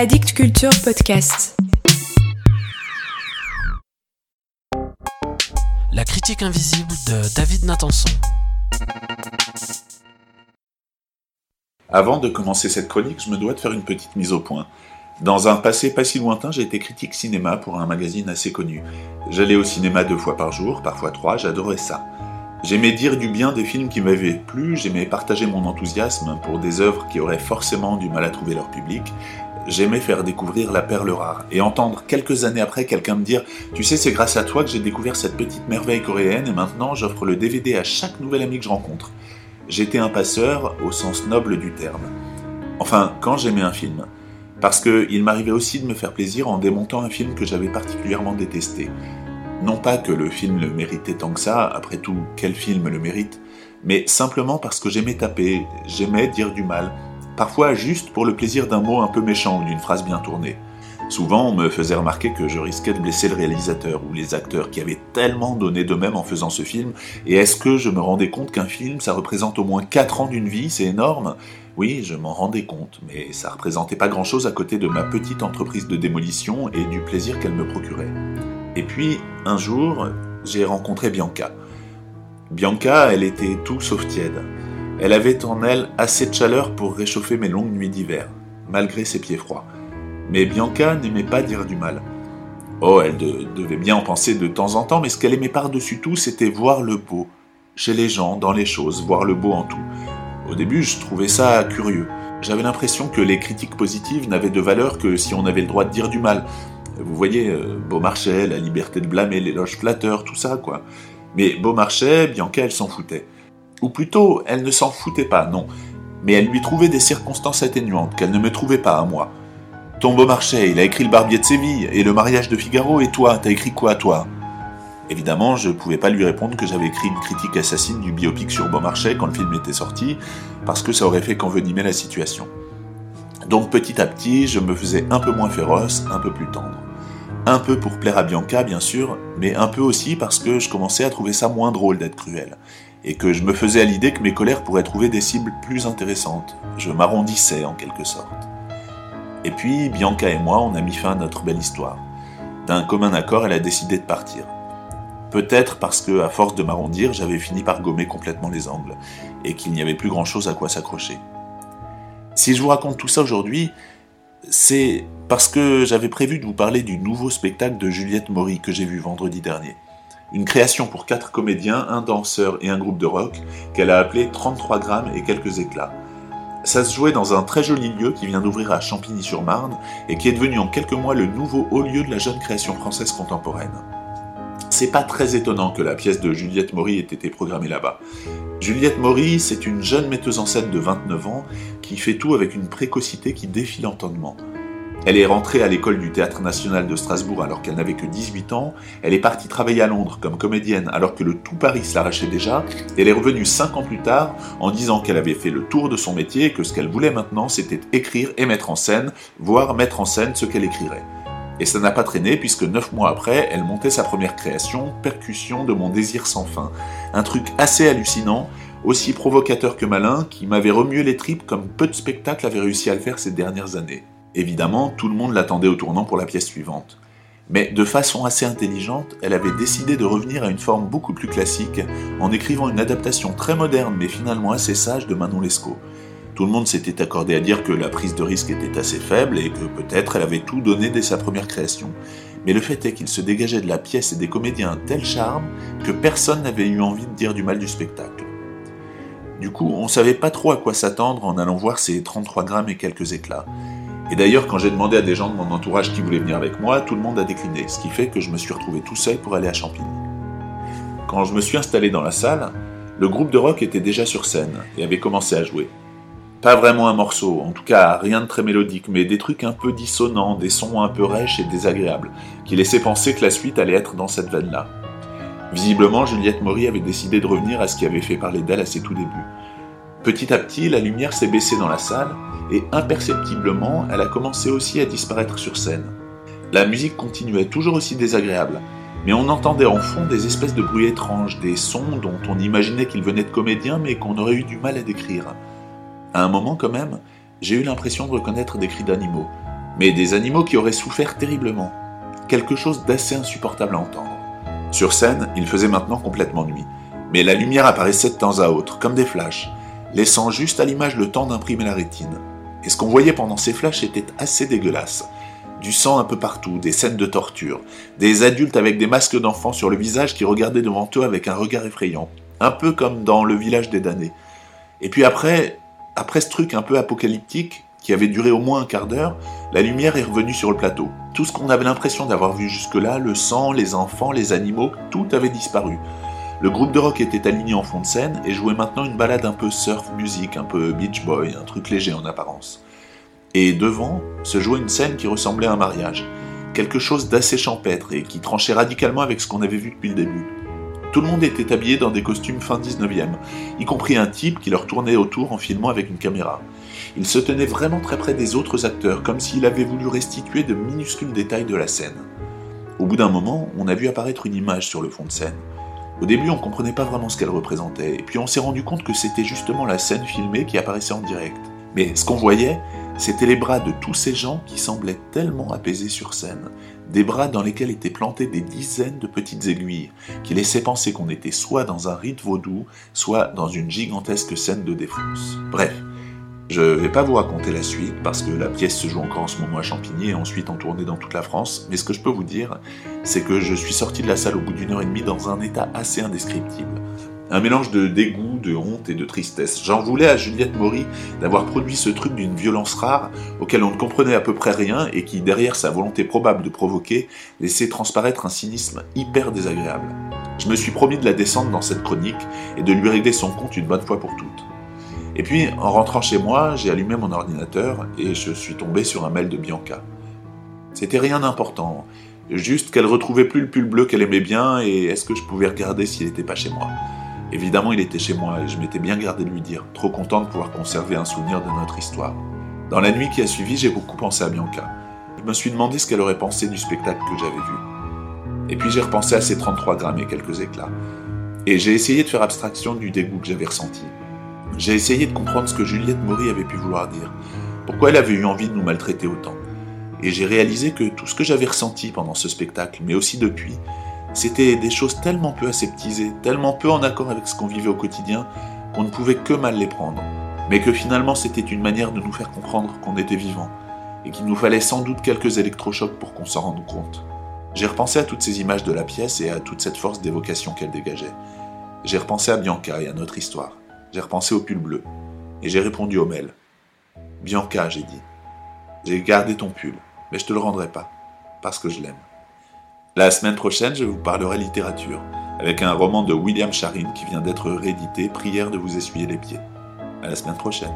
Addict Culture Podcast. La critique invisible de David Nathanson. Avant de commencer cette chronique, je me dois de faire une petite mise au point. Dans un passé pas si lointain, j'ai été critique cinéma pour un magazine assez connu. J'allais au cinéma deux fois par jour, parfois trois, j'adorais ça. J'aimais dire du bien des films qui m'avaient plu, j'aimais partager mon enthousiasme pour des œuvres qui auraient forcément du mal à trouver leur public, j'aimais faire découvrir la perle rare et entendre quelques années après quelqu'un me dire Tu sais, c'est grâce à toi que j'ai découvert cette petite merveille coréenne et maintenant j'offre le DVD à chaque nouvel ami que je rencontre. J'étais un passeur au sens noble du terme. Enfin, quand j'aimais un film. Parce qu'il m'arrivait aussi de me faire plaisir en démontant un film que j'avais particulièrement détesté. Non pas que le film le méritait tant que ça, après tout, quel film le mérite, mais simplement parce que j'aimais taper, j'aimais dire du mal, parfois juste pour le plaisir d'un mot un peu méchant ou d'une phrase bien tournée. Souvent, on me faisait remarquer que je risquais de blesser le réalisateur ou les acteurs qui avaient tellement donné d'eux-mêmes en faisant ce film, et est-ce que je me rendais compte qu'un film, ça représente au moins 4 ans d'une vie, c'est énorme Oui, je m'en rendais compte, mais ça représentait pas grand-chose à côté de ma petite entreprise de démolition et du plaisir qu'elle me procurait. Et puis, un jour, j'ai rencontré Bianca. Bianca, elle était tout sauf tiède. Elle avait en elle assez de chaleur pour réchauffer mes longues nuits d'hiver, malgré ses pieds froids. Mais Bianca n'aimait pas dire du mal. Oh, elle devait bien en penser de temps en temps, mais ce qu'elle aimait par-dessus tout, c'était voir le beau. Chez les gens, dans les choses, voir le beau en tout. Au début, je trouvais ça curieux. J'avais l'impression que les critiques positives n'avaient de valeur que si on avait le droit de dire du mal, vous voyez, euh, Beaumarchais, la liberté de blâmer, l'éloge flatteur, tout ça, quoi. Mais Beaumarchais, Bianca, elle s'en foutait. Ou plutôt, elle ne s'en foutait pas, non. Mais elle lui trouvait des circonstances atténuantes qu'elle ne me trouvait pas à moi. Ton Beaumarchais, il a écrit le Barbier de Séville et le mariage de Figaro, et toi, t'as écrit quoi, toi? Évidemment, je pouvais pas lui répondre que j'avais écrit une critique assassine du biopic sur Beaumarchais quand le film était sorti, parce que ça aurait fait qu'envenimer la situation. Donc petit à petit, je me faisais un peu moins féroce, un peu plus tendre. Un peu pour plaire à Bianca, bien sûr, mais un peu aussi parce que je commençais à trouver ça moins drôle d'être cruel, et que je me faisais à l'idée que mes colères pourraient trouver des cibles plus intéressantes. Je m'arrondissais en quelque sorte. Et puis, Bianca et moi, on a mis fin à notre belle histoire. D'un commun accord, elle a décidé de partir. Peut-être parce que, à force de m'arrondir, j'avais fini par gommer complètement les angles, et qu'il n'y avait plus grand-chose à quoi s'accrocher. Si je vous raconte tout ça aujourd'hui, c'est parce que j'avais prévu de vous parler du nouveau spectacle de Juliette Maury que j'ai vu vendredi dernier. Une création pour quatre comédiens, un danseur et un groupe de rock qu'elle a appelé 33 grammes et quelques éclats. Ça se jouait dans un très joli lieu qui vient d'ouvrir à Champigny-sur-Marne et qui est devenu en quelques mois le nouveau haut lieu de la jeune création française contemporaine. C'est pas très étonnant que la pièce de Juliette Maury ait été programmée là-bas. Juliette Maury, c'est une jeune metteuse en scène de 29 ans qui fait tout avec une précocité qui défie l'entendement. Elle est rentrée à l'école du Théâtre National de Strasbourg alors qu'elle n'avait que 18 ans. Elle est partie travailler à Londres comme comédienne alors que le tout Paris se l'arrachait déjà. Elle est revenue 5 ans plus tard en disant qu'elle avait fait le tour de son métier et que ce qu'elle voulait maintenant c'était écrire et mettre en scène, voire mettre en scène ce qu'elle écrirait. Et ça n'a pas traîné puisque 9 mois après, elle montait sa première création, Percussion de mon désir sans fin. Un truc assez hallucinant, aussi provocateur que malin, qui m'avait remué les tripes comme peu de spectacles avaient réussi à le faire ces dernières années. Évidemment, tout le monde l'attendait au tournant pour la pièce suivante. Mais de façon assez intelligente, elle avait décidé de revenir à une forme beaucoup plus classique en écrivant une adaptation très moderne mais finalement assez sage de Manon Lescaut. Tout le monde s'était accordé à dire que la prise de risque était assez faible et que peut-être elle avait tout donné dès sa première création. Mais le fait est qu'il se dégageait de la pièce et des comédiens un tel charme que personne n'avait eu envie de dire du mal du spectacle. Du coup, on savait pas trop à quoi s'attendre en allant voir ces 33 grammes et quelques éclats. Et d'ailleurs, quand j'ai demandé à des gens de mon entourage qui voulaient venir avec moi, tout le monde a décliné, ce qui fait que je me suis retrouvé tout seul pour aller à Champigny. Quand je me suis installé dans la salle, le groupe de rock était déjà sur scène et avait commencé à jouer. Pas vraiment un morceau, en tout cas rien de très mélodique, mais des trucs un peu dissonants, des sons un peu rêches et désagréables, qui laissaient penser que la suite allait être dans cette veine-là. Visiblement, Juliette Maury avait décidé de revenir à ce qui avait fait parler d'elle à ses tout débuts. Petit à petit, la lumière s'est baissée dans la salle, et imperceptiblement, elle a commencé aussi à disparaître sur scène. La musique continuait toujours aussi désagréable, mais on entendait en fond des espèces de bruits étranges, des sons dont on imaginait qu'ils venaient de comédiens mais qu'on aurait eu du mal à décrire. À un moment quand même, j'ai eu l'impression de reconnaître des cris d'animaux, mais des animaux qui auraient souffert terriblement. Quelque chose d'assez insupportable à entendre. Sur scène, il faisait maintenant complètement nuit, mais la lumière apparaissait de temps à autre, comme des flashs, laissant juste à l'image le temps d'imprimer la rétine. Et ce qu'on voyait pendant ces flashs était assez dégueulasse. Du sang un peu partout, des scènes de torture, des adultes avec des masques d'enfants sur le visage qui regardaient devant eux avec un regard effrayant, un peu comme dans le village des damnés. Et puis après, après ce truc un peu apocalyptique, qui avait duré au moins un quart d'heure, la lumière est revenue sur le plateau. Tout ce qu'on avait l'impression d'avoir vu jusque-là, le sang, les enfants, les animaux, tout avait disparu. Le groupe de rock était aligné en fond de scène et jouait maintenant une balade un peu surf music, un peu beach boy, un truc léger en apparence. Et devant se jouait une scène qui ressemblait à un mariage, quelque chose d'assez champêtre et qui tranchait radicalement avec ce qu'on avait vu depuis le début. Tout le monde était habillé dans des costumes fin 19e, y compris un type qui leur tournait autour en filmant avec une caméra. Il se tenait vraiment très près des autres acteurs, comme s'il avait voulu restituer de minuscules détails de la scène. Au bout d'un moment, on a vu apparaître une image sur le fond de scène. Au début, on ne comprenait pas vraiment ce qu'elle représentait, et puis on s'est rendu compte que c'était justement la scène filmée qui apparaissait en direct. Mais ce qu'on voyait, c'était les bras de tous ces gens qui semblaient tellement apaisés sur scène, des bras dans lesquels étaient plantées des dizaines de petites aiguilles, qui laissaient penser qu'on était soit dans un rite vaudou, soit dans une gigantesque scène de défense. Bref, je vais pas vous raconter la suite parce que la pièce se joue encore en ce moment à Champigny et ensuite en tournée dans toute la France, mais ce que je peux vous dire, c'est que je suis sorti de la salle au bout d'une heure et demie dans un état assez indescriptible. Un mélange de dégoût, de honte et de tristesse. J'en voulais à Juliette Maury d'avoir produit ce truc d'une violence rare auquel on ne comprenait à peu près rien et qui, derrière sa volonté probable de provoquer, laissait transparaître un cynisme hyper désagréable. Je me suis promis de la descendre dans cette chronique et de lui régler son compte une bonne fois pour toutes. Et puis, en rentrant chez moi, j'ai allumé mon ordinateur et je suis tombé sur un mail de Bianca. C'était rien d'important, juste qu'elle retrouvait plus le pull bleu qu'elle aimait bien et est-ce que je pouvais regarder s'il n'était pas chez moi? Évidemment, il était chez moi et je m'étais bien gardé de lui dire, trop content de pouvoir conserver un souvenir de notre histoire. Dans la nuit qui a suivi, j'ai beaucoup pensé à Bianca. Je me suis demandé ce qu'elle aurait pensé du spectacle que j'avais vu. Et puis j'ai repensé à ses 33 grammes et quelques éclats. Et j'ai essayé de faire abstraction du dégoût que j'avais ressenti. J'ai essayé de comprendre ce que Juliette Maury avait pu vouloir dire. Pourquoi elle avait eu envie de nous maltraiter autant. Et j'ai réalisé que tout ce que j'avais ressenti pendant ce spectacle, mais aussi depuis, c'était des choses tellement peu aseptisées, tellement peu en accord avec ce qu'on vivait au quotidien, qu'on ne pouvait que mal les prendre. Mais que finalement c'était une manière de nous faire comprendre qu'on était vivant, et qu'il nous fallait sans doute quelques électrochocs pour qu'on s'en rende compte. J'ai repensé à toutes ces images de la pièce et à toute cette force d'évocation qu'elle dégageait. J'ai repensé à Bianca et à notre histoire. J'ai repensé au pull bleu. Et j'ai répondu au mail. Bianca, j'ai dit. J'ai gardé ton pull, mais je te le rendrai pas, parce que je l'aime. La semaine prochaine, je vous parlerai littérature, avec un roman de William Sharin qui vient d'être réédité, Prière de vous essuyer les pieds. À la semaine prochaine.